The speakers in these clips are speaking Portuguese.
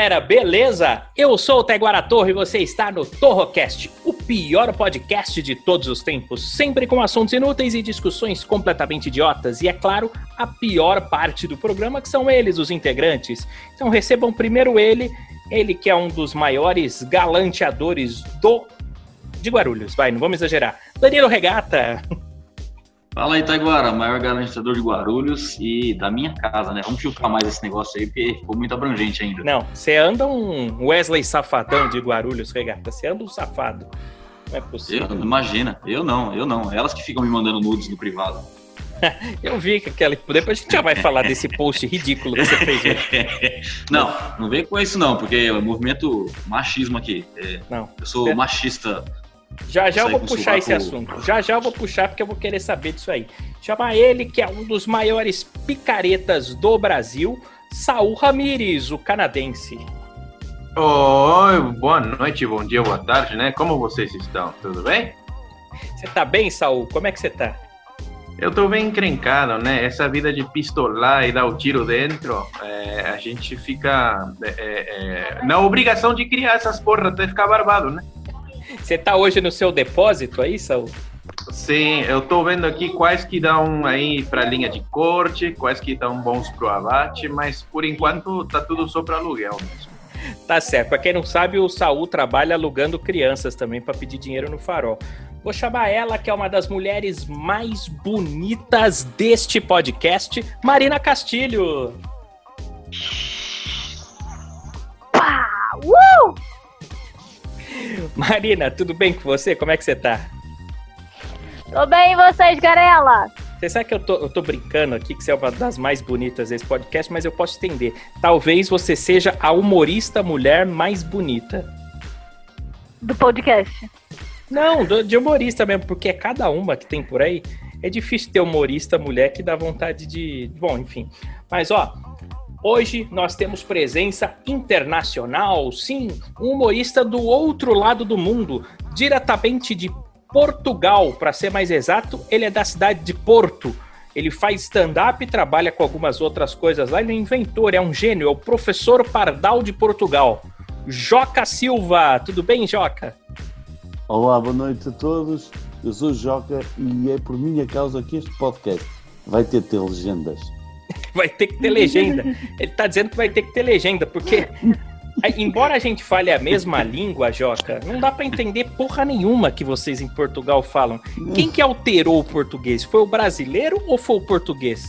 galera, beleza? Eu sou o Taiguara Torre e você está no Torrocast, o pior podcast de todos os tempos, sempre com assuntos inúteis e discussões completamente idiotas. E é claro, a pior parte do programa que são eles, os integrantes. Então recebam primeiro ele, ele que é um dos maiores galanteadores do de Guarulhos, vai, não vamos exagerar. Danilo Regata. Fala aí, Taiguara, maior garantidor de Guarulhos e da minha casa, né? Vamos filtrar mais esse negócio aí, porque ficou muito abrangente ainda. Não, você anda um Wesley Safadão de Guarulhos, Regata. Você anda um safado. Não é possível. Eu, imagina, eu não, eu não. Elas que ficam me mandando nudes no privado. Eu vi que aquela. Depois a gente já vai falar desse post ridículo que você fez hoje. não, não vem com isso não, porque é movimento machismo aqui. É, Não. eu sou É. machista. Já já eu vou puxar esse assunto. Já já eu vou puxar porque eu vou querer saber disso aí. Chamar ele, que é um dos maiores picaretas do Brasil, Saul Ramires, o canadense. Oi, boa noite, bom dia, boa tarde, né? Como vocês estão? Tudo bem? Você tá bem, Saul? Como é que você tá? Eu tô bem encrencado, né? Essa vida de pistolar e dar o tiro dentro, é, a gente fica é, é, na obrigação de criar essas porra até ficar barbado, né? Você tá hoje no seu depósito aí, Saul? Sim, eu tô vendo aqui quais que dão aí pra linha de corte, quais que dão bons pro abate, mas por enquanto tá tudo só pra aluguel mesmo. Tá certo. Pra quem não sabe, o Saul trabalha alugando crianças também pra pedir dinheiro no farol. Vou chamar ela, que é uma das mulheres mais bonitas deste podcast, Marina Castilho. Uh! Marina, tudo bem com você? Como é que você tá? Tô bem e vocês, Garela? Você sabe que eu tô, eu tô brincando aqui que você é uma das mais bonitas desse podcast, mas eu posso entender. Talvez você seja a humorista mulher mais bonita. Do podcast. Não, do- de humorista mesmo, porque é cada uma que tem por aí. É difícil ter humorista mulher que dá vontade de. Bom, enfim. Mas ó, hoje nós temos presença internacional, sim, um humorista do outro lado do mundo, diretamente de Portugal, para ser mais exato, ele é da cidade de Porto. Ele faz stand-up e trabalha com algumas outras coisas lá. Ele é um inventor, é um gênio, é o professor Pardal de Portugal. Joca Silva, tudo bem, Joca? Olá, boa noite a todos. Eu sou Joca e é por minha causa que este podcast vai ter ter legendas. Vai ter que ter legenda. Ele tá dizendo que vai ter que ter legenda, porque embora a gente fale a mesma língua, Joca, não dá pra entender porra nenhuma que vocês em Portugal falam. Quem que alterou o português? Foi o brasileiro ou foi o português?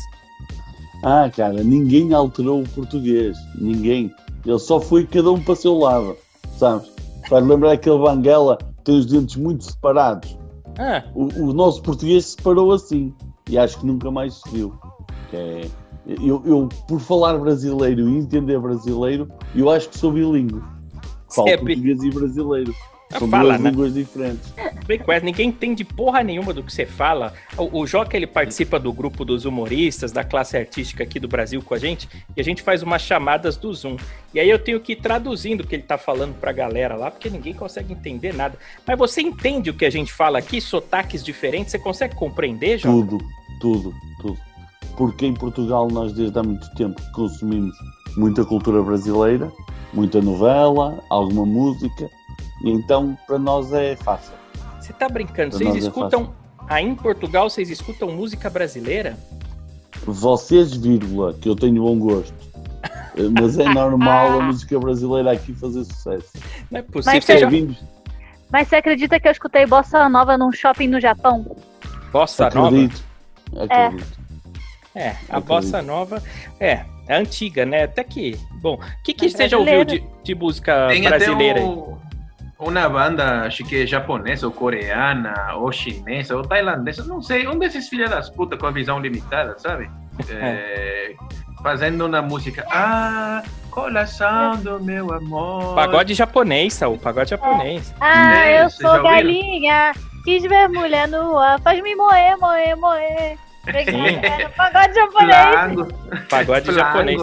Ah, cara, ninguém alterou o português. Ninguém. Ele só foi cada um para seu lado, sabes? Faz lembrar aquele Banguela tem os dentes muito separados. Ah, O, o nosso português se separou assim e acho que nunca mais se viu. Que é- eu, eu, por falar brasileiro e entender brasileiro, eu acho que sou bilíngue. Falo é português e brasileiro. Ah, São fala, duas né? línguas diferentes. bem ninguém entende porra nenhuma do que você fala. O, o Joca, ele participa do grupo dos humoristas, da classe artística aqui do Brasil com a gente, e a gente faz umas chamadas do Zoom. E aí eu tenho que ir traduzindo o que ele tá falando pra galera lá, porque ninguém consegue entender nada. Mas você entende o que a gente fala aqui? Sotaques diferentes? Você consegue compreender, Joca? Tudo, tudo, tudo. Porque em Portugal nós desde há muito tempo consumimos muita cultura brasileira, muita novela, alguma música, e então para nós é fácil. Você tá brincando? Pra Vocês é escutam. Aí em Portugal vocês escutam música brasileira? Vocês, vírgula, que eu tenho bom gosto. Eh, Mas é normal a música brasileira aqui fazer sucesso. Não é possível. Mas Você. Mas você acredita que eu escutei bossa nova num shopping no Japão? Bossa Nova? Acredito. Acredito. É, a Acredito. bossa nova é, é antiga, né? Até que. Bom, o que, que É você já ouviu de, de música Tem brasileira? um- uma banda, acho que é japonesa, ou coreana, ou chinesa, ou tailandesa, não sei, um desses filhos das putas com a visão limitada, sabe? É, fazendo uma música. Ah, coração do meu amor. Pagode japonês, Saul. Pagode japonês. Ah, É, eu vocês já sou galinha, quis ver mulher nua, faz-me moer, moer, moer. Peguei no pagode japonês. Flango. Pagode Flango. japonês.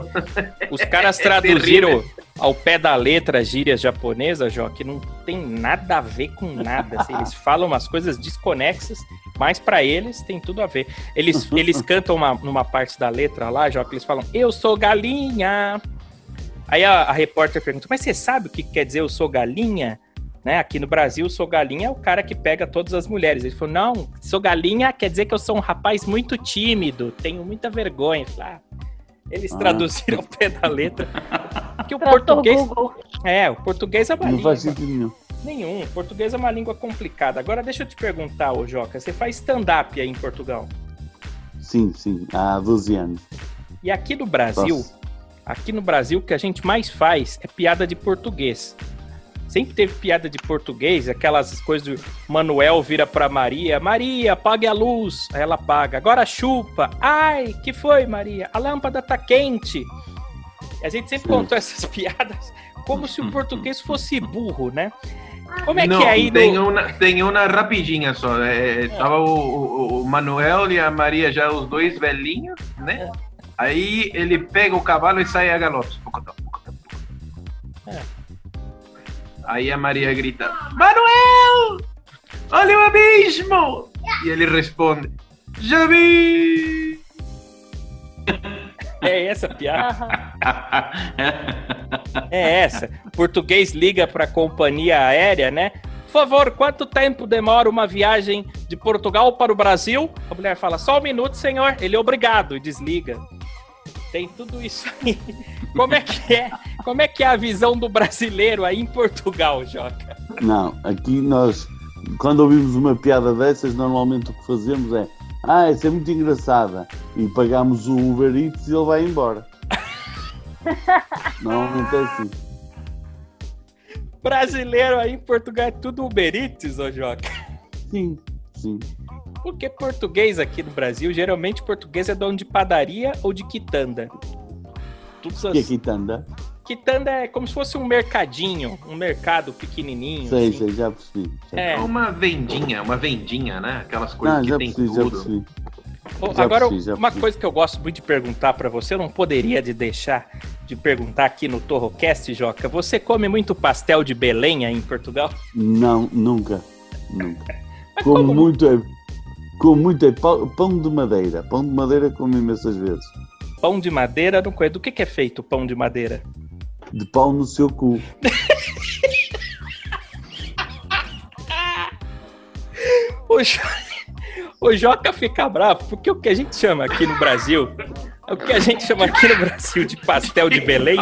Os caras É traduziram ao pé da letra gírias japonesas, Jó, que não tem nada a ver com nada. assim, eles falam umas coisas desconexas, mas pra eles tem tudo a ver. Eles, eles cantam uma, numa parte da letra lá, Jó, que eles falam, eu sou galinha. Aí a, a repórter pergunta, mas você sabe o que quer dizer eu sou galinha? Né? Aqui no Brasil, sou galinha é o cara que pega todas as mulheres. Ele falou, não, sou galinha quer dizer que eu sou um rapaz muito tímido, tenho muita vergonha. Falei, ah, eles Ah. traduziram ao pé da letra. Porque o português. É, o português é uma Não língua. faz sentido nenhum. Nenhum. O português é uma língua complicada. Agora deixa eu te perguntar, ô Joca, você faz stand-up aí em Portugal. Sim, sim, há 12 anos. E aqui no Brasil, Nossa. aqui no Brasil, o que a gente mais faz é piada de português. Sempre teve piada de português, aquelas coisas do Manuel vira pra Maria, Maria, apague a luz. Aí ela apaga. Agora chupa. Ai, que foi, Maria? A lâmpada tá quente. A gente sempre contou essas piadas como se o português fosse burro, né? Como é Não, que é aí tem, no... uma, tem uma rapidinha só. É, tava o, o- o Manuel e a Maria já os dois velhinhos, né? Aí ele pega o cavalo e sai a galope. É. Aí a Maria grita: Manuel! Olha o abismo! E ele responde: Já vi! É essa piada? É essa. Português liga para a companhia aérea, né? Por favor, quanto tempo demora uma viagem de Portugal para o Brasil? A mulher fala, só um minuto, senhor. Ele, obrigado, e desliga. Tem tudo isso aí. Como é que é? Como é que é a visão do brasileiro aí em Portugal, Joca? Não, aqui nós, quando ouvimos uma piada dessas, normalmente o que fazemos é Ah, essa é muito engraçada. E pagamos o Uber Eats e ele vai embora. Normalmente é assim. Brasileiro aí em Portugal é tudo Uber Eats, ô Joca? Sim, sim. Porque português aqui no Brasil, geralmente português é dono de padaria ou de quitanda. Tudo O que é quitanda? Quitanda é como se fosse um mercadinho, um mercado pequenininho. Sei, assim. sei, já percebi. Já É. É uma vendinha, uma vendinha, né? Aquelas coisas Não, que já tem percebi, já tudo. percebi. Ô, Já Agora, percebi, já uma percebi. coisa que eu gosto muito de perguntar pra você, eu não poderia de deixar de perguntar aqui no Torrocast, Joca. Você come muito pastel de Belém aí em Portugal? Não, nunca. Nunca. Como como muito é. Como muito é pão, pão de madeira. Pão de madeira como imensas vezes. Pão de madeira, não conheço. Do que, que é feito o pão de madeira? De pau no seu cu. O, Jo- o Joca fica bravo, porque o que a gente chama aqui no Brasil, o que a gente chama aqui no Brasil de pastel de Belém,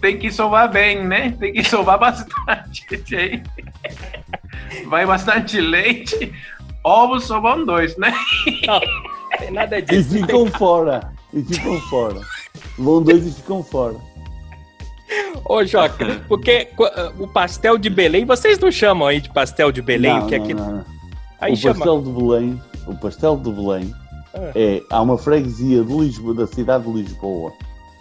Tem que sovar bem, né? Tem que sovar bastante. Vai bastante leite. Ovos vão dois, né? não tem nada E disso. tem ficam fora. E ficam fora. Vão dois e ficam fora. Ô, Joca, porque qu- o pastel de Belém, vocês não chamam aí de pastel de Belém? Não, que é não, aqui, não, não. aí o chama. pastel de Belém, o pastel de Belém Ah. é, há uma freguesia de Lisboa, da cidade de Lisboa,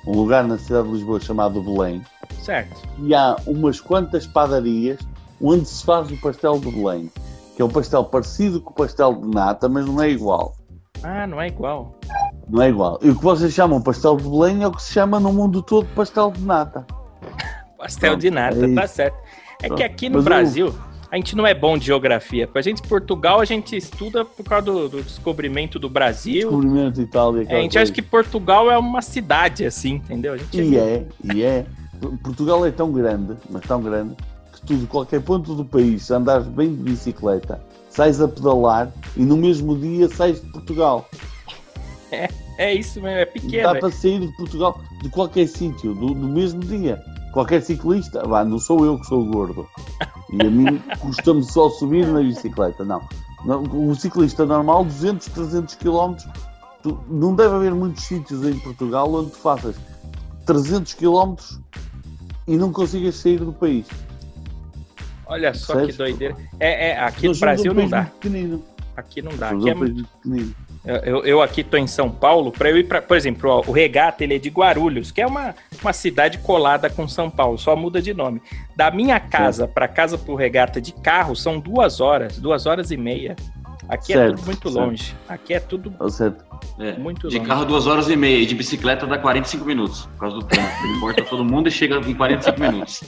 um lugar na cidade de Lisboa chamado Belém, Certo. e há umas quantas padarias onde se faz o pastel de Belém, que é um pastel parecido com o pastel de nata, mas não é igual. Ah, não é igual. Não é igual. E o que vocês chamam pastel de Belém é o que se chama no mundo todo pastel de nata. Pastel Pronto, de nata, é tá certo. É que Pronto. aqui no Mas Brasil, a gente não é bom de geografia. Pra gente, Portugal, a gente estuda por causa do, do descobrimento do Brasil. Descobrimento e tal. E É, a gente acha coisa. que Portugal é uma cidade, assim, entendeu? E é, e é. Portugal é tão grande, mas tão grande, de qualquer ponto do país, andares bem de bicicleta, sais a pedalar e no mesmo dia sais de Portugal. É isso mesmo, é Dá pequeno. para sair de Portugal de qualquer sítio, do, do mesmo dia. Qualquer ciclista, vá, não sou eu que sou gordo. E a mim custa-me só subir na bicicleta, não. Não, O ciclista normal, 200, 300 km, não deve haver muitos sítios em Portugal onde tu faças 300 km e não consigas sair do país. Olha só que doideira. É, é aqui no Nós Brasil um não dá. pequenino. Aqui não dá. Aqui é. Eu, eu aqui tô em São Paulo, para eu ir para, por exemplo, ó, o Regata ele é de Guarulhos, que é uma, uma cidade colada com São Paulo, só muda de nome. Da minha casa para casa pro Regata de carro são duas horas, duas horas e meia. Aqui é Certo, tudo muito certo. longe. Aqui é tudo seja, É. muito De longe. carro, duas horas e meia. E de bicicleta dá 45 minutos. Por causa do trânsito. Ele corta todo mundo e chega em 45 minutos.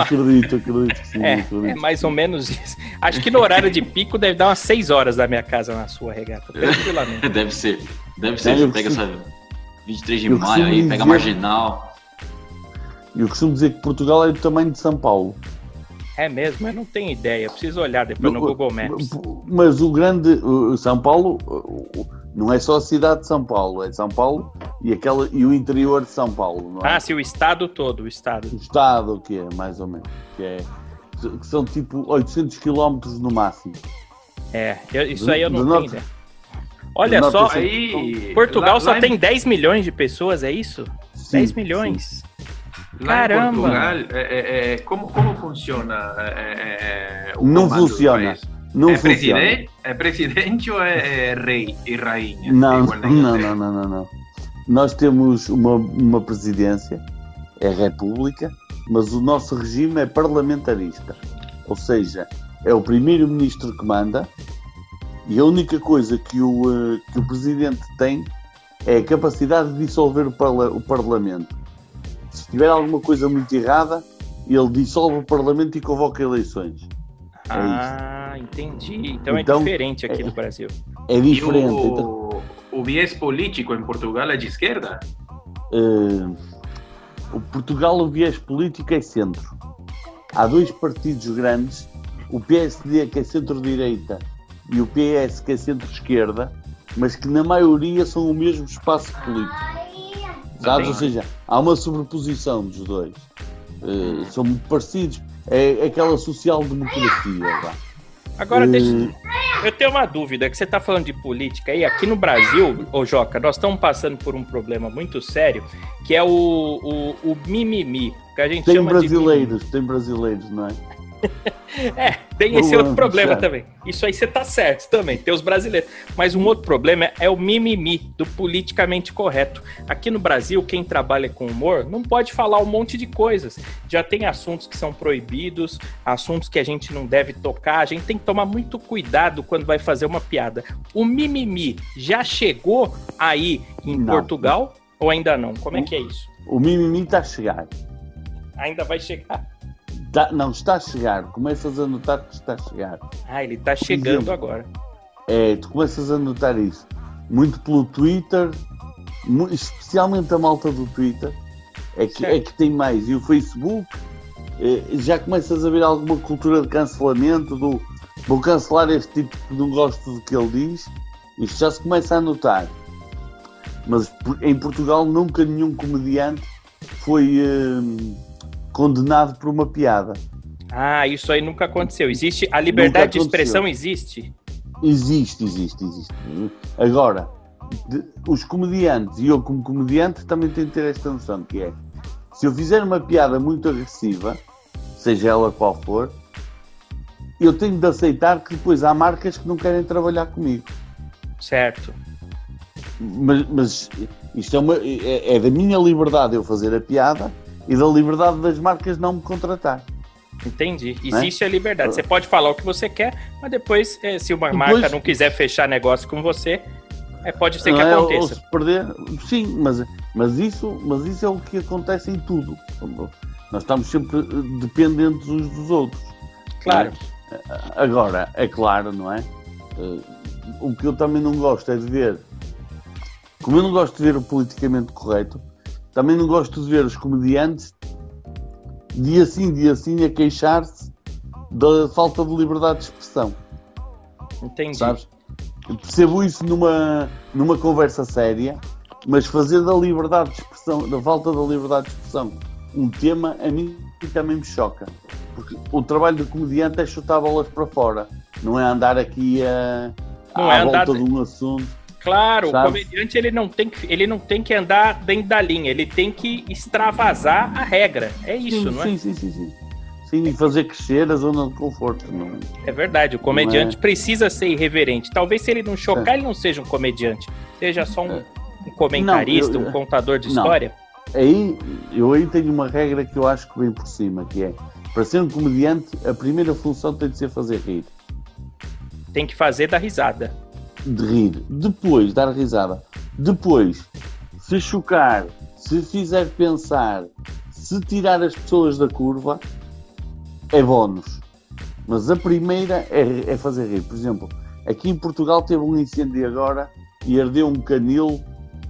Acredito, acredito que sim. É, acredito. é mais ou menos isso. Acho que no horário de pico deve dar umas seis horas da minha casa na sua regata, tranquilamente. Deve ser. Deve ser. É, pega essa 23 de eu maio aí, pega dizer- a marginal. E eu costumo dizer que Portugal é do tamanho de São Paulo. É mesmo, eu não tenho ideia. Preciso olhar depois no Não, Google Maps. Mas o grande. o São Paulo não é só a cidade de São Paulo, é São Paulo e, aquela, e o interior de São Paulo, não é? Ah, sim, o estado todo, o estado. O estado, que é, mais ou menos. Que, é, que são tipo 800 quilómetros no máximo. É, eu- isso Do- aí eu não tenho norte-. Olha só, norte a sul. Aí, Portugal lá- só lá em- tem 10 milhões de pessoas, é isso? Sim, 10 milhões. Lá Caramba. em Portugal, é, é, é, como, como funciona é, é, é, o Não funciona. Não é, funciona. presidente, é presidente ou é, é rei e rainha? Não, na não, não, não, não, não. Nós temos uma, uma presidência, é república, mas o nosso regime é parlamentarista. Ou seja, é o primeiro-ministro que manda e a única coisa que o, eh, que o presidente tem é a capacidade de dissolver o, parla- o parlamento. Se tiver alguma coisa muito errada, ele dissolve o parlamento e convoca eleições. Ah, entendi. Então, Então, é diferente aqui é- do Brasil. É diferente. então, o, o viés político em Portugal é de esquerda? Eh, o Portugal, o viés político é centro. Há dois partidos grandes, o PSD que é centro-direita e o PS que é centro-esquerda, mas que na maioria são o mesmo espaço político. Sabes? Ou seja, há uma sobreposição dos dois. Eh, são muito parecidos. É, é aquela social-democracia. vá. Agora, deixa, eu tenho uma dúvida, que você está falando de política aí, aqui no Brasil, ô Joca, nós estamos passando por um problema muito sério, que é o, o, o mimimi, que a gente Tem chama de brasileiros, tem brasileiros, não é? É, tem esse outro problema Thiago. também. Isso aí você tá certo também, tem os brasileiros. Mas um outro problema é o mimimi, do politicamente correto. Aqui no Brasil, quem trabalha com humor não pode falar um monte de coisas. Já tem assuntos que são proibidos, assuntos que a gente não deve tocar. A gente tem que tomar muito cuidado quando vai fazer uma piada. O mimimi já chegou aí em Não. Portugal ou ainda não? Como é que é isso? O mimimi está a chegar. Ainda vai chegar. Tá- não, está a chegar. Começas a notar que está a chegar. Ah, ele tá chegando exemplo, agora. É, tu começas a notar isso. Muito pelo Twitter, especialmente a malta do Twitter, é que, Certo. é que tem mais. E o Facebook, eh, já começas a ver alguma cultura de cancelamento, do vou cancelar este tipo que não gosto do que ele diz. Isto já se começa a notar. Mas em Portugal nunca nenhum comediante foi eh, condenado por uma piada. Ah, isso aí nunca aconteceu. Existe a liberdade de expressão existe. Existe, existe, existe. Agora, de- os comediantes, e eu como comediante também tenho que ter esta noção, que é, se eu fizer uma piada muito agressiva, seja ela qual for, eu tenho de aceitar que depois há marcas que não querem trabalhar comigo. Certo. Mas, mas isto é, uma- é- é da minha liberdade eu fazer a piada e da liberdade das marcas não me contratar. Entendi. Né? Existe a liberdade. Você pode falar o que você quer, mas depois, eh, se uma Depois- marca não quiser fechar negócio com você, é, pode ser que é? Aconteça. perder, sim, mas, mas, isso, mas isso é o que acontece em tudo. Nós estamos sempre dependentes uns dos outros. Claro. Agora, é claro, não é? Eh, O que eu também não gosto é de ver, como eu não gosto de ver o politicamente correto, também não gosto de ver os comediantes dia sim, dia sim a queixar-se da falta de liberdade de expressão. Entendi. Sabes? Eu percebo isso numa, numa conversa séria, mas fazer da liberdade de expressão, da falta da liberdade de expressão, um tema a mim também me choca. Porque o trabalho do comediante é chutar bolas para fora, não é andar aqui a, Não à é andar volta de- de um assunto. Claro, o Sabe? comediante ele não, tem que, ele não tem que andar dentro da linha, ele tem que extravasar a regra. É isso, sim, não é? sim, sim, sim, sim. Sim, fazer crescer a zona de conforto. Não... É verdade, o comediante é? precisa ser irreverente. Talvez se ele não chocar, ele não seja um comediante. Seja só um, um comentarista, Não, eu- um contador de não. história. Aí, eu aí tenho uma regra que eu acho que vem por cima, que é, para ser um comediante, a primeira função tem de ser fazer rir. Tem que fazer da risada. De rir. Depois, dar risada. Depois, se chocar, se fizer pensar, se tirar as pessoas da curva, é bónus. Mas a primeira é, é fazer rir. Por exemplo, aqui em Portugal teve um incêndio agora e ardeu um canil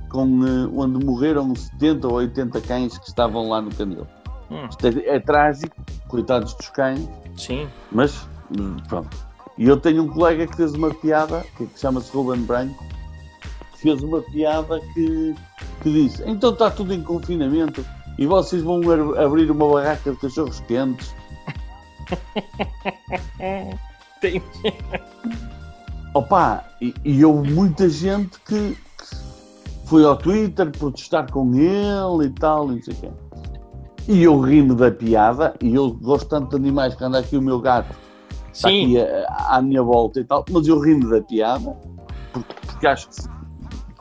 com, eh, onde morreram 70 ou 80 cães que estavam lá no canil. Hum, Isto é, é trágico, coitados dos cães, sim. mas hum, pronto. E eu tenho um colega que fez uma piada, que, chama-se Ruben Branco, que fez uma piada que, que disse: então está tudo em confinamento e vocês vão abrir uma barraca de cachorros quentes. Tem... Opa, e, e houve muita gente que, que foi ao Twitter protestar com ele e tal, e não sei o quê. E eu ri-me da piada, e eu gosto tanto de animais que anda aqui o meu gato, está Sim, aqui a- à minha volta e tal, mas eu ri-me da piada, porque, porque acho que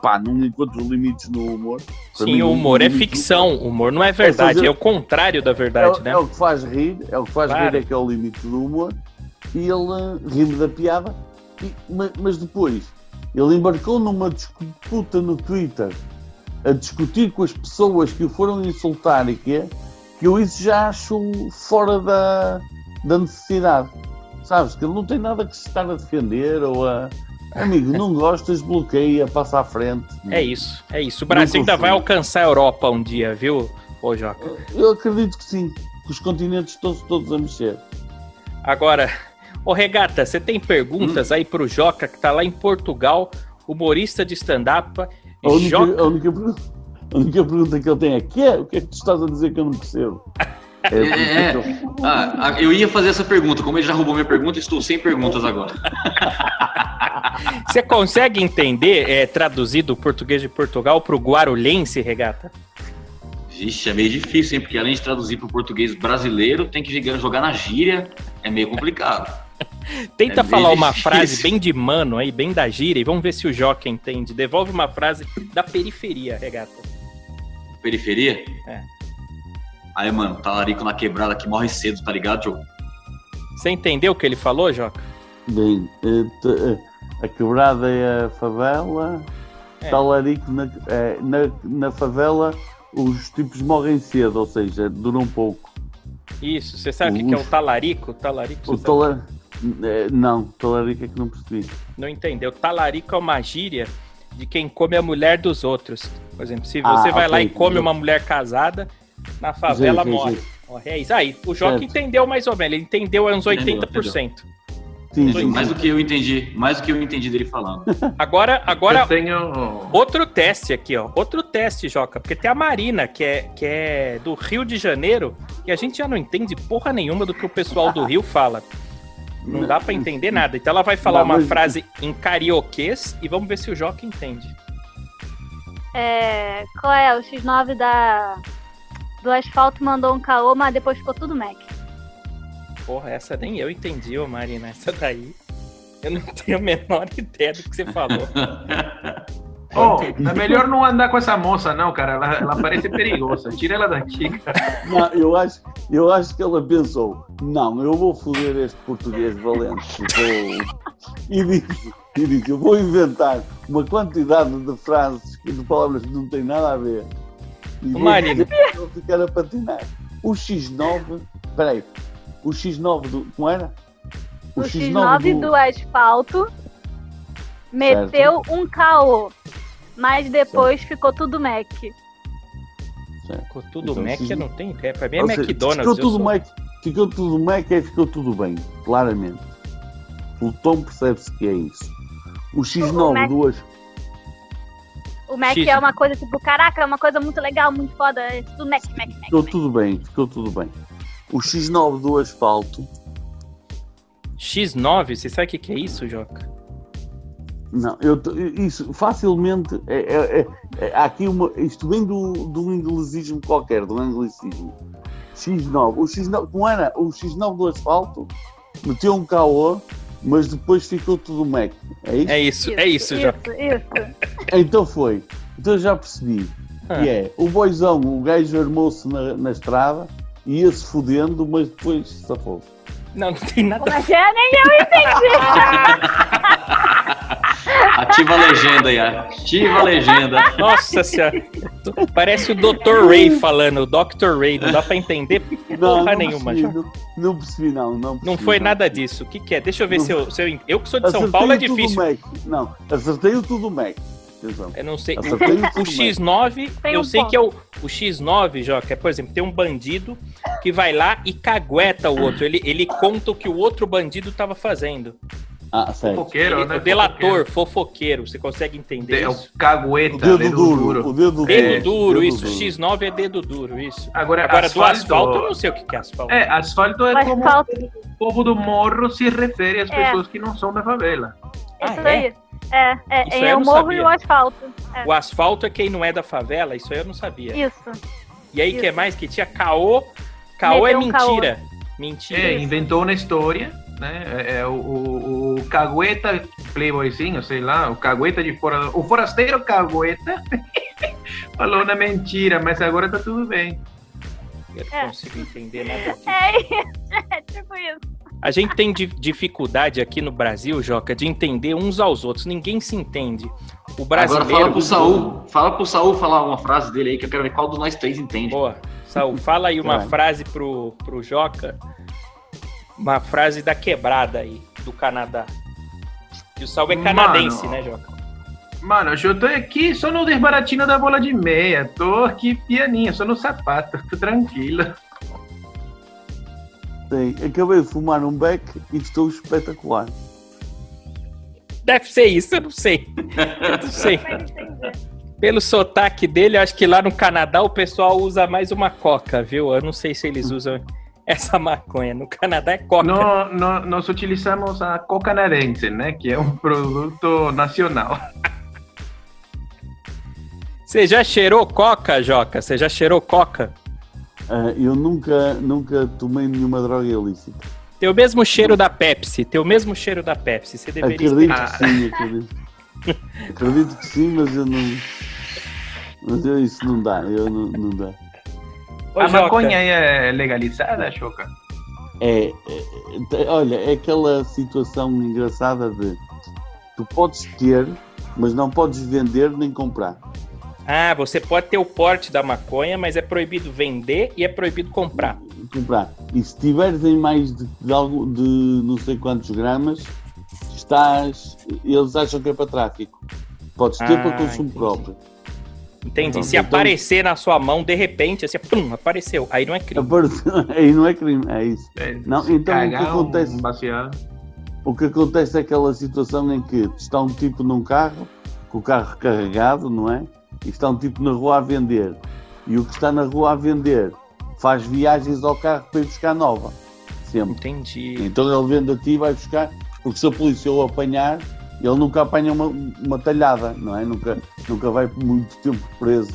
pá, não encontro limites no humor. Para mim, sim, o não- humor é ficção. O humor não é verdade, fazer- é o contrário da É, verdade, o- né? é o que faz rir, é o que faz Claro. rir é que é o limite do humor. E ele eh, ri-me da piada, e- ma- mas, depois ele embarcou numa disputa no Twitter a discutir com as pessoas que o foram insultar e que que eu isso já acho fora da, da necessidade. Sabes? Que ele não tem nada que se estar a defender ou a. Amigo, não gostas, bloqueia, passa à frente. É isso, é isso. O Brasil ainda vai alcançar a Europa um dia, viu, ô Joca? Eu acredito que sim, que os continentes estão todos a mexer. Agora, ô Regata, você tem perguntas Hum. aí pro Joca, que tá lá em Portugal, humorista de stand-up. A única, Joca, a, única, a única pergunta que ele tem é: que é? O que é que tu estás a dizer que eu não percebo? É, é. Ah, ah, eu ia fazer essa pergunta, como ele já roubou minha pergunta, estou sem perguntas agora. você consegue entender, é, traduzir do português de Portugal pro guarulhense, Regata? Vixe, é meio difícil, hein? Porque além de traduzir para o português brasileiro, tem que jogar- na gíria, é meio complicado. Tenta É falar uma difícil. frase bem de mano aí, bem da gíria, e vamos ver se o Joca entende. Devolve uma frase da periferia, Regata. Periferia? É. Aí, mano, talarico na quebrada que morre cedo, tá ligado, Joe? Você entendeu o que ele falou, Joca? Bem, eh, eh, a quebrada é a favela, É. talarico na, eh, na, na favela, os tipos morrem cedo, ou seja, duram pouco. Isso, você sabe o que que é o talarico? Talarico, O tala... não, talarico é que não percebi. não entendeu. Talarico é uma gíria de quem come a mulher dos outros. Por exemplo, se Ah, você vai lá ok, e come uma mulher casada, na favela Sim, morre. sim. É isso aí. O Joca Certo. entendeu mais ou menos. Ele entendeu uns Entendeu, 80%. Sim, Sim, sim, mais do que eu entendi, mais do que eu entendi dele falando. Agora, agora Eu tenho. outro teste aqui, ó. Outro teste, Joca. Porque tem a Marina, que é, que é do Rio de Janeiro, e a gente já não entende porra nenhuma do que o pessoal do Rio fala. Não dá pra entender nada. Então ela vai falar Não, uma mas- frase em carioquês e vamos ver se o Joca entende. É, qual é? O X9 da, do asfalto mandou um caô, mas depois ficou tudo Mac. Porra, essa nem eu entendi, ô Marina. Essa daí. Eu não tenho a menor ideia do que você falou. Oh, é melhor não andar com essa moça, não, cara. Ela, ela parece perigosa. Tira ela daqui, cara. Não, eu acho, eu acho que ela pensou: não, eu vou foder este português valente. Vou... E disse, e disse: eu vou inventar uma quantidade de frases, de palavras que não têm nada a ver. E para ela ficar a patinar. O X9, peraí, o X9 do. Como era? O, X9 do... asfalto meteu Certo. um caô, mas depois ficou tudo Mac. Ficou tudo Então, Mac, eu não tenho ideia. Pra mim é Ou seja, McDonald's. Ficou tudo, sou- Mac, ficou tudo Mac e ficou tudo bem, claramente. O tom percebe-se que é isso. O X9 Mac- duas. O Mac X. é uma coisa tipo, caraca, é uma coisa muito legal, muito foda. É tudo Mac, Mac, Mac. Ficou Mac. tudo bem, ficou tudo bem. O X9 do asfalto. X9, você sabe o que, que é isso, Joca? Não, eu, isso facilmente. É, é- é- é- aqui uma. Isto vem do, do inglesismo qualquer, do anglicismo. X9. O X9, como era? O X9 do asfalto meteu um KO, mas depois ficou tudo Mac. É isso? É isso, é isso, já. Então foi. Então eu já percebi. Ah. Que é, o boizão, o gajo armou-se na, na estrada, ia-se fodendo, mas depois safou-se. Não, não tem nada. Que é? Nem eu entendi. Ativa a legenda aí, ativa a legenda. Nossa senhora. Parece o Dr. Ray falando, o Dr. Ray. Não dá pra entender porra nenhuma. percebi, já. não, não não. Não, Não foi nada disso. O que, que é? Deixa eu ver Não. se eu, se eu. Eu que sou de São Paulo é difícil. Mac. Não, acertei o tudo Mac. Eu não sei. Acertei o O tudo Mac. X9, Tem eu um sei ponto. que é o, o X9, Joca, é, por exemplo, tem um bandido que vai lá e cagueta o outro. Ele, ele conta o que o outro bandido tava fazendo. Ah, sério. Fofoqueiro, Ele- né? o delator, fofoqueiro. Você consegue entender É o isso? cagueta, O dedo, dedo duro, duro. O dedo Dedo duro. duro, dedo isso. X9 é dedo duro, isso. Agora, Agora, do asfalto, asfalto, eu não sei o que é asfalto. É, asfalto é Mas como o povo do morro se refere às É. pessoas que não são da favela. Ah, Isso é? aí. É, é, Isso é eu o morro sabia. e o asfalto. É. O asfalto é quem não é da favela, isso aí eu não sabia. Isso. E aí, Isso. que mais? Que tinha caô. Caô é Meteu um caô. mentira. Mentira. É, inventou uma história, né? É, é o, o, o cagueta playboyzinho, sei lá, o cagueta de fora, o forasteiro cagueta falou na mentira, mas agora tá tudo bem. Eu não É. consigo entender nada disso. É isso. É tipo isso. A gente tem di- dificuldade aqui no Brasil, Joca, de entender uns aos outros. Ninguém se entende. O Agora fala brasileiro. pro Saul. Fala pro Saul falar uma frase dele aí que eu quero ver qual dos nós três entende. Boa. Saul, fala aí uma frase pro, pro Joca. Uma frase da quebrada aí, do Canadá. E o Saul é Mano. canadense, né, Joca? Mano, eu tô aqui só no desbaratinho da bola de meia. Tô aqui pianinho, só no sapato. Tô tranquilo. Sim, acabei de fumar um beck e estou espetacular. Deve ser isso, eu não sei. Eu não sei. Pelo sotaque dele, eu acho que lá no Canadá o pessoal usa mais uma coca, viu? Eu não sei se eles usam essa maconha. No Canadá é coca. No, no, nós utilizamos a coca canadense, né? Que é um produto nacional. Você já cheirou coca, Joca? Você já cheirou coca? Ah, eu nunca, nunca tomei nenhuma droga ilícita. Tem o mesmo cheiro da Pepsi. Tem o mesmo cheiro da Pepsi. Você deveria Acredito experimentar. que sim, acredito. acredito que sim, mas eu não. Mas eu, isso não dá, eu não, não dá. Ô, a Joca, maconha aí é legalizada, Choca? É, é, é, olha, é aquela situação engraçada de tu podes ter, mas não podes vender nem comprar. Ah, você pode ter o porte da maconha, mas é proibido vender e é proibido comprar. comprar. E se tiveres em mais de, de, algo, de não sei quantos gramas, estás. Eles acham que é para tráfico. Podes ter Ah, para consumo entendi. próprio. Entendi. Então, Se então- aparecer na sua mão, de repente, assim, pum, apareceu. Aí não é crime. Aí não é crime, é isso. É, Não, então o que acontece? Um. O que acontece é aquela situação em que está um tipo num carro, com o carro carregado, não é? E está um tipo na rua a vender. E o que está na rua a vender faz viagens ao carro para ir buscar nova. Sempre. Entendi. Então ele vende a ti e vai buscar, porque se a polícia o apanhar, ele nunca apanha uma, uma talhada, não é? Nunca, nunca vai por muito tempo preso.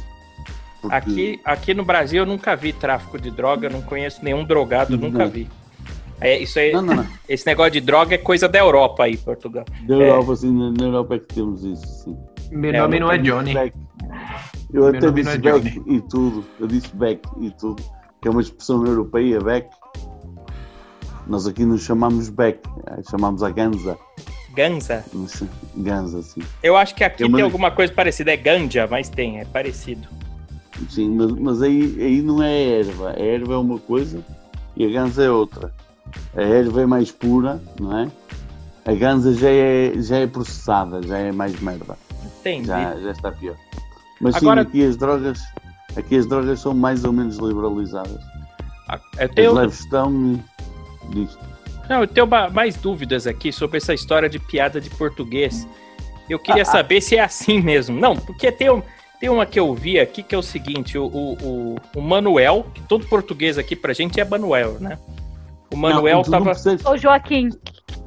Porque- Aqui, aqui no Brasil eu nunca vi tráfico de droga, não conheço nenhum drogado, Não. nunca vi. É, isso aí, Não, não, não. esse negócio de droga é coisa da Europa aí, Portugal. Da Europa, assim, na, na Europa é que temos isso, sim. Meu É, nome não é Johnny. Beck. Eu Meu até disse é Beck e tudo. Eu disse Beck e tudo. Que é uma expressão europeia, Beck. Nós aqui nos chamamos Beck. eh, Chamamos a Ganza. Ganza. Nos- Ganza, sim. Eu acho que aqui Eu tem alguma coisa parecida. É ganja, mas tem, é parecido. Sim, mas, mas aí, aí não é erva. A erva é uma coisa e a ganza é outra. A erva é mais pura, não é? A ganza já é, já é processada, já é mais merda. Entendi. Já, já está pior. Mas Agora- sim, aqui as drogas, aqui as drogas são mais ou menos liberalizadas. Eu As leves estão disto. Não, eu tenho mais dúvidas aqui sobre essa história de piada de português. Eu queria saber se é assim mesmo. Não, porque tem, um- tem uma que eu vi aqui que é o seguinte: o, o, o- o Manuel, que todo português aqui pra gente é Manuel, né? O Manuel Não, tu não tava. percebes- Ô, Joaquim.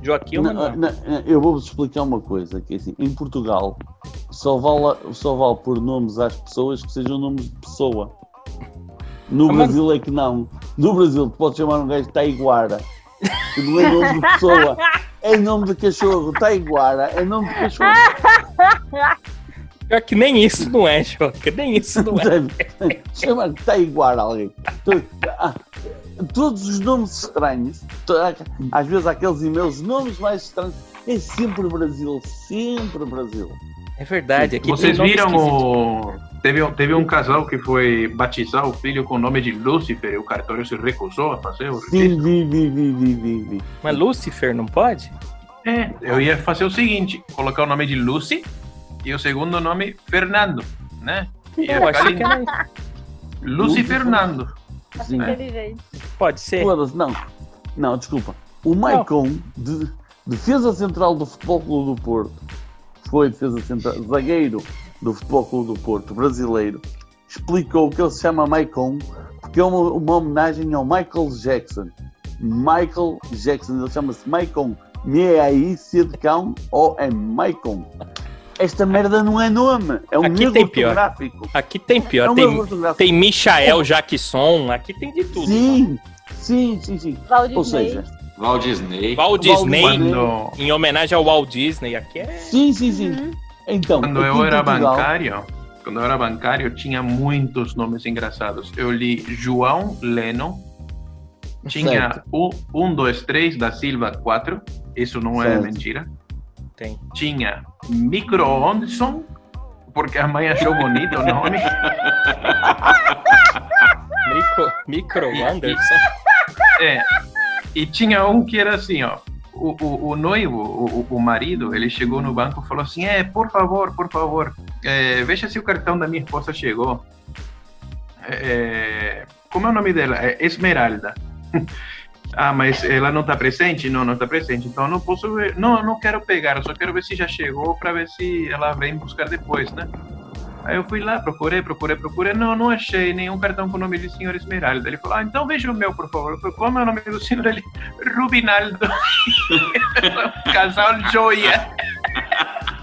Joaquim ou Não, Manuel? não, eu vou-vos explicar uma coisa, que é assim, em Portugal só vale, só vale pôr nomes às pessoas que sejam nomes de pessoa. No Ah, mas- Brasil é que não. No Brasil, tu podes chamar um gajo de Taiguara. Que não é nome de pessoa. É nome de cachorro. Taiguara é nome de cachorro. Pior que nem isso não é, Joca. Nem isso não é. Chamar de Taiguara alguém. Tu- ah, Todos os nomes estranhos, às vezes aqueles e-mails, nomes mais estranhos, é sempre Brasil. Sempre Brasil. É verdade. Aqui Vocês viram esquisito. o. Teve, um- teve um casal que foi batizar o filho com o nome de Lúcifer e o cartório se recusou a fazer o registro. Sim, vi, vi, vi, vi, vi, vi. Mas Lucifer não pode? É, eu ia fazer o seguinte: colocar o nome de Lucy e o segundo nome Fernando, né? Ia Eu ficar achei que era. Lucy Fernando. Sim. Inteligente. Pode ser. Não. Não, desculpa. O Maicon, de, defesa central do Futebol Clube do Porto, foi defesa central, zagueiro do Futebol Clube do Porto, brasileiro, explicou que ele se chama Maicon porque é uma, uma homenagem ao Michael Jackson. Michael Jackson, ele chama-se Maicon. M-A-I-C de cão ou é Maicon. Esta merda não é nome, é um Aqui erro tem pior. ortográfico. Aqui tem É pior. um Tem, tem Michael Jackson. Aqui tem de tudo. Sim, sim, sim, sim. Walt Ou Disney. seja, Walt Disney. Walt Disney, Disney. Quando, em homenagem ao Walt Disney. Aqui é. sim, sim, sim. Uhum. Então, quando eu era Portugal- bancário, quando eu era bancário, tinha muitos nomes engraçados. Eu li João Lennon, tinha Certo. o 1, 2, 3 da Silva 4, isso não é Certo. mentira. Tem. Tinha Micro Ondson, porque a mãe achou bonito o nome. Micro, Micro Anderson. É. E tinha um que era assim, ó. O, o, o noivo, o, o marido, ele chegou no banco e falou assim: É, por favor, por favor, é, veja se o cartão da minha esposa chegou. É, como é o nome dela? É Esmeralda. ah, mas ela não está presente? Não, não está presente. Então não posso ver. Não, não quero pegar, eu só quero ver se já chegou para ver se ela vem buscar depois, né? Aí eu fui lá, procurei, procurei, procurei. Não, não achei nenhum cartão com o nome de senhor Esmeralda. Ele falou, ah, então veja o meu, por favor. Eu falei, como é o nome do senhor? Ele, Rubinaldo. Casal joia.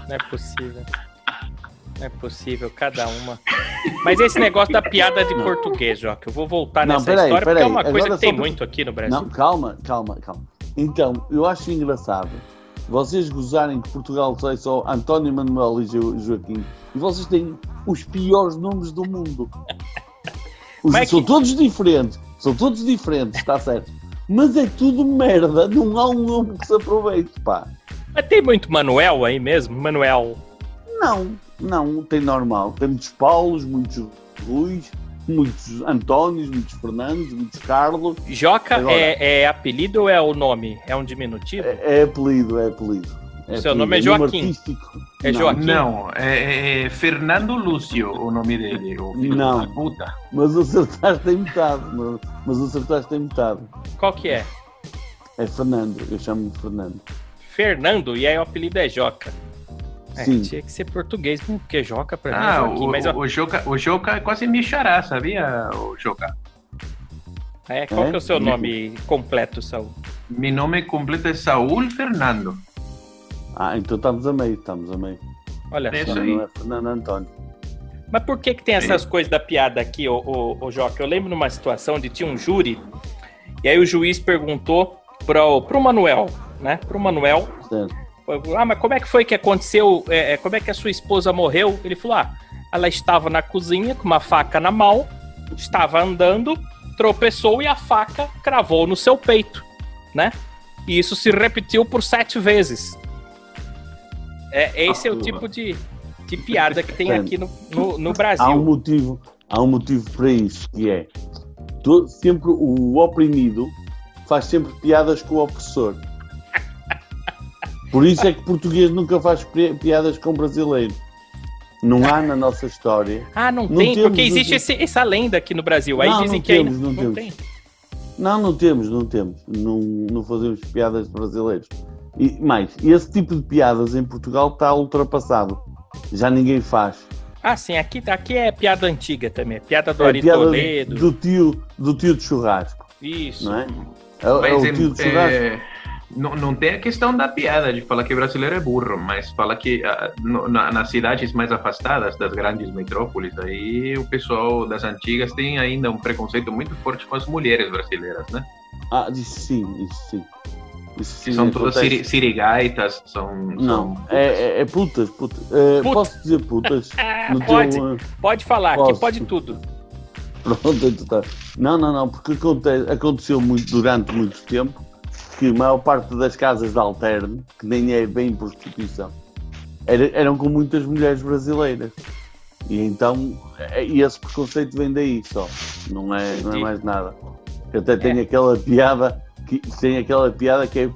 Não é possível. Não é possível, cada uma. Mas esse negócio da piada de português, Joca, eu vou voltar Não, nessa peraí, história, porque peraí. é uma coisa Agora que tem muito aqui no Brasil. Não, calma, calma, calma. Então, eu acho engraçado vocês gozarem que Portugal tem só António Manuel e Jo- Joaquim e vocês têm os piores nomes do mundo. Os- é são todos diferentes, são todos diferentes, está certo. Mas é tudo merda, não há um nome que se aproveite, pá. Mas tem muito Manuel aí mesmo? Manuel. Não, não, tem normal. Tem muitos Paulos, muitos Ruiz, muitos Antónios, muitos Fernandes, muitos Carlos. Joca Agora- é, é apelido ou é o nome? É um diminutivo? É, é apelido, é apelido. É Seu apelido, nome é nome Joaquim. artístico. É Não, Joaquim. Não, é, é- é Fernando Lúcio o nome dele. O filho Não. da puta. Mas acertaste em metade. Mas, mas acertaste em metade. Qual que é? É Fernando, eu chamo-me Fernando. Fernando, e aí o apelido é Joca. É, Sim. tinha que ser português mesmo, porque Joca pra mim é Ah, Joaquim. o, Mas o, Joca, o Joca é quase me xará, sabia, o Joca? é, qual É? que é o seu nome completo, Saul? Meu nome completo é Saúl Fernando. Ah, então estamos a meio, estamos a meio. Olha É só. isso Não, aí. não é Fernando António. Mas por que que tem essas coisas da piada aqui, ô, ô, ô Joca? Eu lembro numa situação onde tinha um júri, e aí o juiz perguntou pro, pro Manuel, né? Pro Manuel, Certo. Ah, mas como é que foi que aconteceu? É, é, como é que a sua esposa morreu? Ele falou, ah, ela estava na cozinha com uma faca na mão, estava andando, tropeçou e a faca cravou no seu peito, né? E isso se repetiu por sete vezes. É, esse é o Ah, tipo de, de piada que tem aqui no, no, no Há um Brasil. motivo, há um motivo para isso, que é to- sempre o oprimido faz sempre piadas com o opressor. Por isso é que português nunca faz pi- piadas com brasileiro. Não há na nossa história. Ah, não, Não tem, temos, porque não existe esse- essa lenda aqui no Brasil. Aí Não, dizem não que aí temos, não temos. tem. Não, não temos, não temos. Não, não fazemos piadas de brasileiros. E mais, esse tipo de piadas em Portugal está ultrapassado. Já ninguém faz. Ah, sim, aqui, aqui é piada antiga também. Piada do É Ari piada Toledo. do tio, do tio de churrasco, Isso. não é? É, o- é o tio de churrasco. É, não, não tem a questão da piada de falar que brasileiro é burro, mas fala que no- na- nas cidades mais afastadas das grandes metrópoles, aí o pessoal das antigas tem ainda um preconceito muito forte com as mulheres brasileiras, né? Ah, sim, sim. Que sim são todas acontece. siri- sirigaitas, são... Não, são- é, é, é putas, putas. É, Puta. Posso dizer putas? No pode, teu, pode falar, aqui Posso. pode tudo. Pronto, então tá. Não, não, não, porque aconte- aconteceu muito, durante muito tempo que a maior parte das casas de alterno, que nem é bem prostituição, era- eram com muitas mulheres brasileiras. E então, é- e esse preconceito vem daí só, não é, não é mais nada. Que até tem aquela piada, que tem aquela piada que é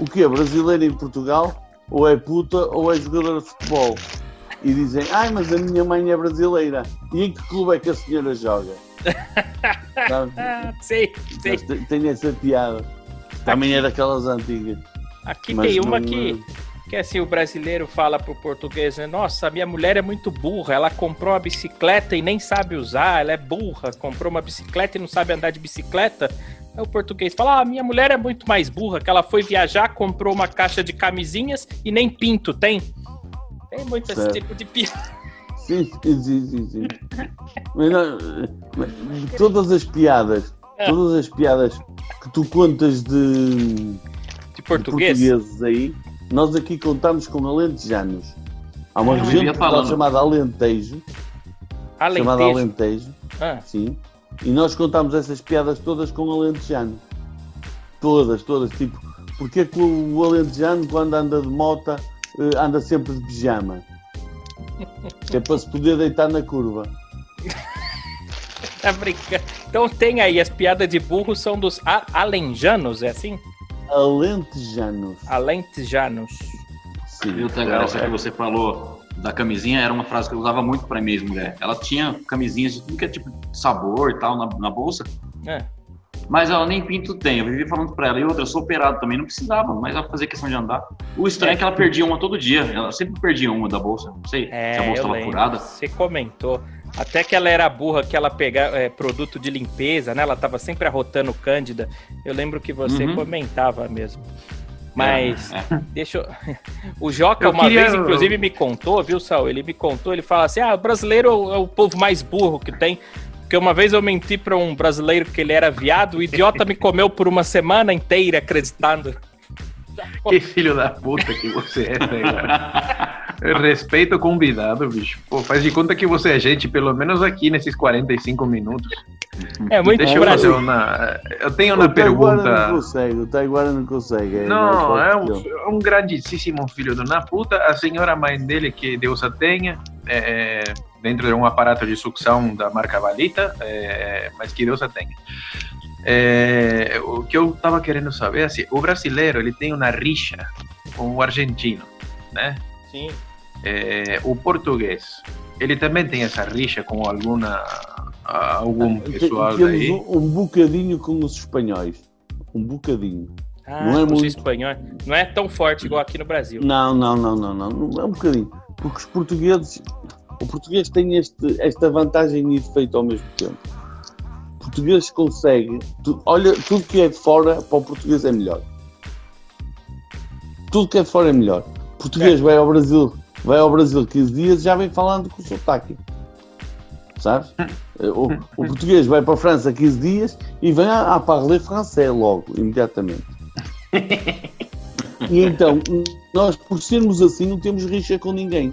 o que é brasileiro em Portugal, ou é puta ou é jogador de futebol. E dizem, ai, mas a minha mãe é brasileira. E em que clube é que a senhora joga? Ah, sei. Mas tem- Tem essa piada. Também é daquelas antigas. Aqui tem uma não que, que assim, o brasileiro fala pro português, né? Nossa, minha mulher é muito burra, ela comprou uma bicicleta e nem sabe usar, ela é burra, comprou uma bicicleta e não sabe andar de bicicleta. Aí o português fala, ah, minha mulher é muito mais burra, que ela foi viajar, comprou uma caixa de camisinhas e nem pinto tem. Tem muito esse Certo. tipo de piada. Sim, sim, sim, sim. sim. Mas não, mas todas as piadas, É. todas as piadas que tu contas de, de De português? portugueses aí, nós aqui contamos com alentejanos. Há uma É, eu região ia de chamada Alentejo, chamada Alentejo. Alentejo, Ah, sim, e nós contamos essas piadas todas com alentejano. Todas, todas, tipo, porque é que o alentejano quando anda de mota eh, anda sempre de pijama? Que é para se poder deitar na curva. Tá brincando. Então tem aí, as piadas de burro são dos alenjanos, é assim? Alentejanos. Alentejanos. Sim. Viu? Não, Essa é. que você falou da camisinha era uma frase que eu usava muito pra minha ex-mulher. Ela tinha camisinhas de tudo que é tipo de sabor e tal na, na bolsa, É. mas ela nem pinto tem. Eu vivia falando pra ela. E outra, eu sou operado também, não precisava, mas ela fazia questão de andar. O estranho é que ela perdia uma todo dia. Ela sempre perdia uma da bolsa. Não sei se a É, bolsa estava lembro. furada. Você comentou. Até que ela era burra, que ela pegava é, produto de limpeza, né? Ela tava sempre arrotando cândida. Eu lembro que você Uhum. comentava mesmo. Mas É, é. deixa eu... O Joca Eu uma queria- vez, inclusive, me contou, viu, Saul? Ele me contou, ele fala assim: ah, o brasileiro é o povo mais burro que tem. Porque uma vez eu menti pra um brasileiro que ele era viado, o idiota me comeu por uma semana inteira acreditando. Que filho da puta que você é, Tega. Respeito o convidado, bicho. Pô, faz de conta que você é gente, pelo menos aqui nesses 45 minutos. É muito Deixa eu fazer uma. Eu tenho uma o Taiguara não pergunta. consegue, o Taiguara não consegue. é Não, é um, é um grandíssimo filho do na puta. A senhora mãe dele, que Deus a tenha, é, dentro de um aparato de sucção da marca Valita, é, mas que Deus a tenha. É, o que eu tava querendo saber, é assim, o brasileiro ele tem uma rixa com o argentino, né? Sim. É, o português, ele também tem essa rixa com alguma algum Tem- pessoal daí. um, bocadinho com os espanhóis. Um bocadinho. Ah, Não é muito. espanhóis. Não é tão forte igual aqui no Brasil. Não, não, não, não, não. não é um bocadinho. Porque os portugueses. O português tem este, esta vantagem e defeito ao mesmo tempo. O português consegue. tu- olha, tudo que é de fora para o português é melhor. Tudo que é de fora é melhor. Português vai ao Brasil, vai ao Brasil 15 dias e já vem falando com o sotaque. Sabes? O, o português vai para a França 15 dias e vem a, a parler français logo, imediatamente. E então, nós, por sermos assim, não temos rixa com ninguém.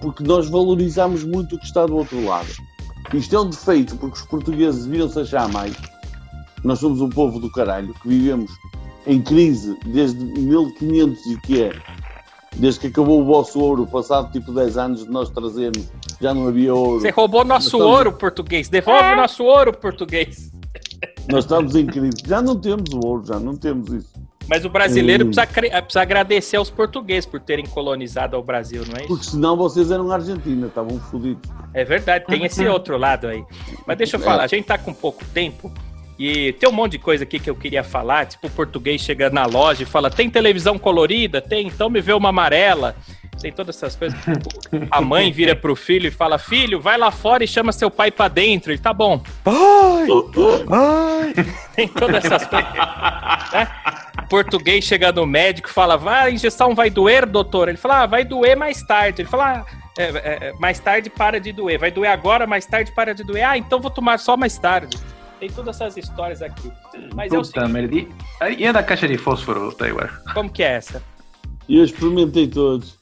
Porque nós valorizamos muito o que está do outro lado. Isto é um defeito, porque os portugueses deviam-se achar mais. Nós somos um povo do caralho, que vivemos em crise desde 1500 e que é. Desde que acabou o vosso ouro, passado tipo 10 anos de nós trazermos, já não havia ouro. Você roubou nosso estamos- ouro, português. Devolve É. nosso ouro, português. Nós estamos em crise. Já não temos o ouro, já não temos isso. Mas o brasileiro Hum. precisa, precisa agradecer aos portugueses por terem colonizado o Brasil, não é isso? Porque senão vocês eram Argentina, estavam fodidos. É verdade, tem esse outro lado aí. Mas deixa eu falar, a gente tá com pouco tempo e tem um monte de coisa aqui que eu queria falar. Tipo, o português chega na loja e fala: tem televisão colorida? Tem, então me vê uma amarela. Tem todas essas coisas. A mãe vira pro filho e fala: Filho, vai lá fora e chama seu pai pra dentro. Ele tá bom. Pai! Pai! Tem todas essas coisas. né? português chega no médico e fala: vai, a injeção vai doer, doutor? Ele fala: ah, vai doer mais tarde. Ele fala: ah, é, é, é, mais tarde para de doer. Vai doer agora, mais tarde para de doer. Ah, então vou tomar só mais tarde. Tem todas essas histórias aqui. Mas é o Puta seguinte, merda. E- a da caixa de fósforo, Taiguar? como que é essa? E eu experimentei todos.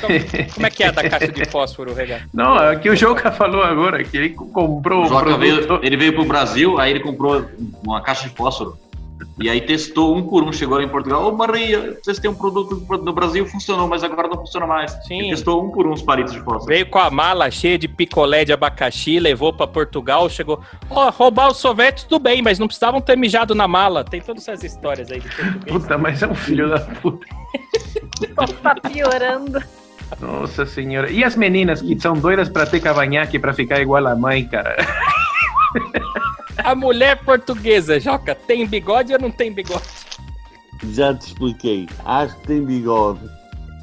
Como, como é que é a da caixa de fósforo, Regato? Não, é que o Joca falou agora, que ele comprou O o Joca veio, produto. ele veio pro Brasil, aí ele comprou uma caixa de fósforo. E aí testou um por um, chegou lá em Portugal. Ô Maria, vocês têm um produto no Brasil, funcionou, mas agora não funciona mais. Sim. Ele testou um por um os palitos de fósforo. Veio com a mala cheia de picolé de abacaxi, levou pra Portugal, chegou. Ó, roubar os sovetes, tudo bem, mas não precisavam ter mijado na mala. Tem todas essas histórias aí de português. Puta, mas é um filho da puta. Tá piorando. Nossa senhora. E as meninas que são doidas pra ter cavanhaque pra ficar igual a mãe, cara? A mulher portuguesa, Joca, tem bigode ou não tem bigode? Já te expliquei. Acho que tem bigode.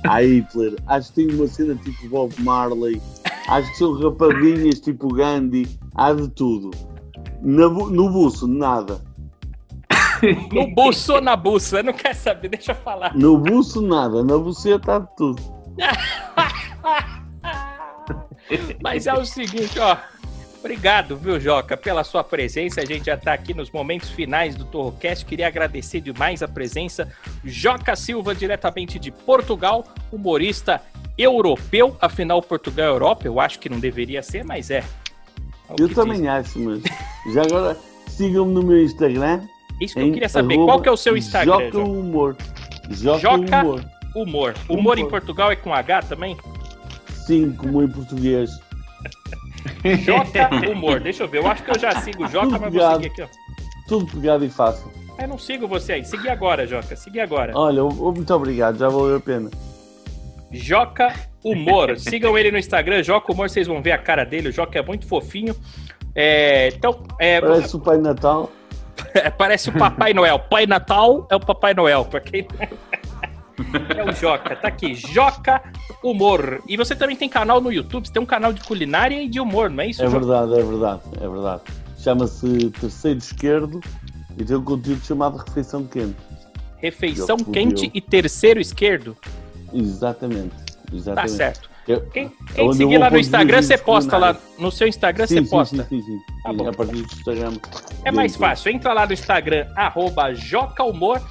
Há Hitler. Acho que tem uma cena tipo Bob Marley. Acho que são rapadinhas tipo Gandhi. Há de tudo. Na no buço, nada. No buço ou na buça? Não quer saber, deixa eu falar. No buço, nada. Na buceta há de tudo. Mas é o seguinte, ó. Obrigado, viu, Joca, pela sua presença. A gente já tá aqui nos momentos finais do Torrocast. Queria agradecer demais a presença. Joca Silva, diretamente de Portugal, humorista europeu. Afinal, Portugal é Europa. Eu acho que não deveria ser, mas é. É Eu também diz. acho, mas. Já agora, sigam-me no meu Instagram. Isso que eu em queria saber. Qual que é o seu Instagram, Joca? Humor. Joca, Joca- Humor. Humor. Humor em Humor. Portugal é com H também? Sim, como em português. Joca Humor. Deixa eu ver. Eu acho que eu já sigo o Joca, mas vou seguir aqui, ó. Tudo pegado e fácil. Eu não sigo você aí. Segui agora, Joca. Segui agora. Olha, muito obrigado, já valeu a pena. Joca Humor. Sigam ele no Instagram, Joca Humor, vocês vão ver a cara dele. O Joca é muito fofinho. É, então, é, Parece o Pai Natal. parece o Papai Noel. Pai Natal é o Papai Noel, pra quem. É o Joca, tá aqui. Joca Humor. E você também tem canal no YouTube, você tem um canal de culinária e de humor, não é isso, É Joca? verdade, é verdade, é verdade. Chama-se Terceiro Esquerdo e tem um conteúdo chamado Refeição Quente. Refeição quente e terceiro esquerdo. Exatamente. Tá exatamente. certo. Eu- Quem, quem onde seguir lá no Instagram, você posta lá. No seu Instagram, Sim, você sim, posta. Sim, sim, sim. Tá bom. a partir do Instagram. É mais fácil. Entra lá no Instagram, arroba Joca Humor,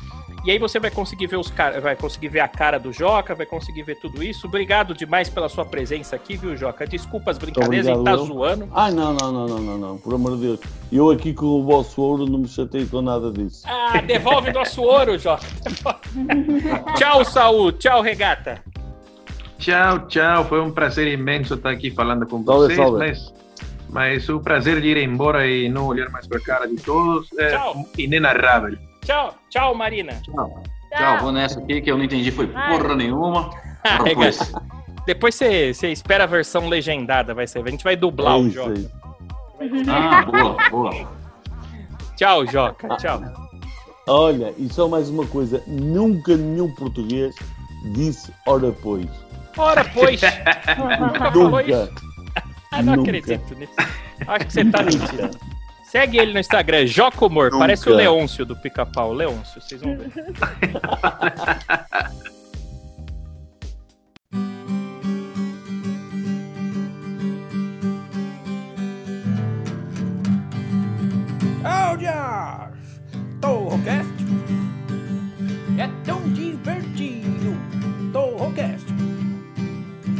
e aí você vai conseguir ver os cara, vai conseguir ver a cara do Joca, vai conseguir ver tudo isso. Obrigado demais pela sua presença aqui, viu, Joca? Desculpa as brincadeiras, a gente tá obrigado, eu. zoando. Ai, não, não, não, não, não, não, por amor de Deus. Eu aqui com o vosso ouro não me chatei com nada disso. Ah, devolve nosso ouro, Joca. tchau, Saúl. Tchau, Regata. Tchau, tchau. Foi um prazer imenso estar aqui falando com Salve, vocês, salve. mas, mas o prazer de ir embora e não olhar mais para a cara de todos é Tchau. inenarrável. Tchau, tchau, Marina. Tchau. Tchau, vou nessa aqui que eu não entendi, foi Vai. porra nenhuma. Ah. Regata. Depois você, você espera a versão legendada, vai ser. A gente vai dublar é o Joca. aí. Ah, boa, boa. Tchau, Joca. Tchau. Olha, e só mais uma coisa: nunca nenhum português disse ora pois. Ora, pois. Nunca. Nunca. Ah, não Nunca. acredito nisso. Acho que você tá mentindo. Segue ele no Instagram, Joca Humor. Nunca. Parece o Leôncio do Pica-Pau. Leôncio, vocês vão ver. Torrocast é tão divertido. Torrocast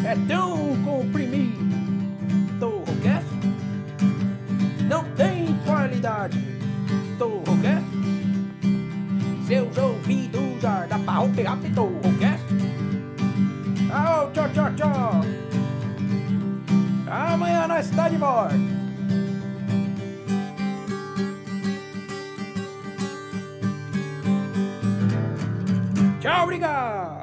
é tão comprimido. Torrocast não tem qualidade. Torrocast seus ouvidos ardam pra pegar Torrocast. Au, tchau, tchau, tchau. Amanhã nós está de volta. Tchau, obrigado!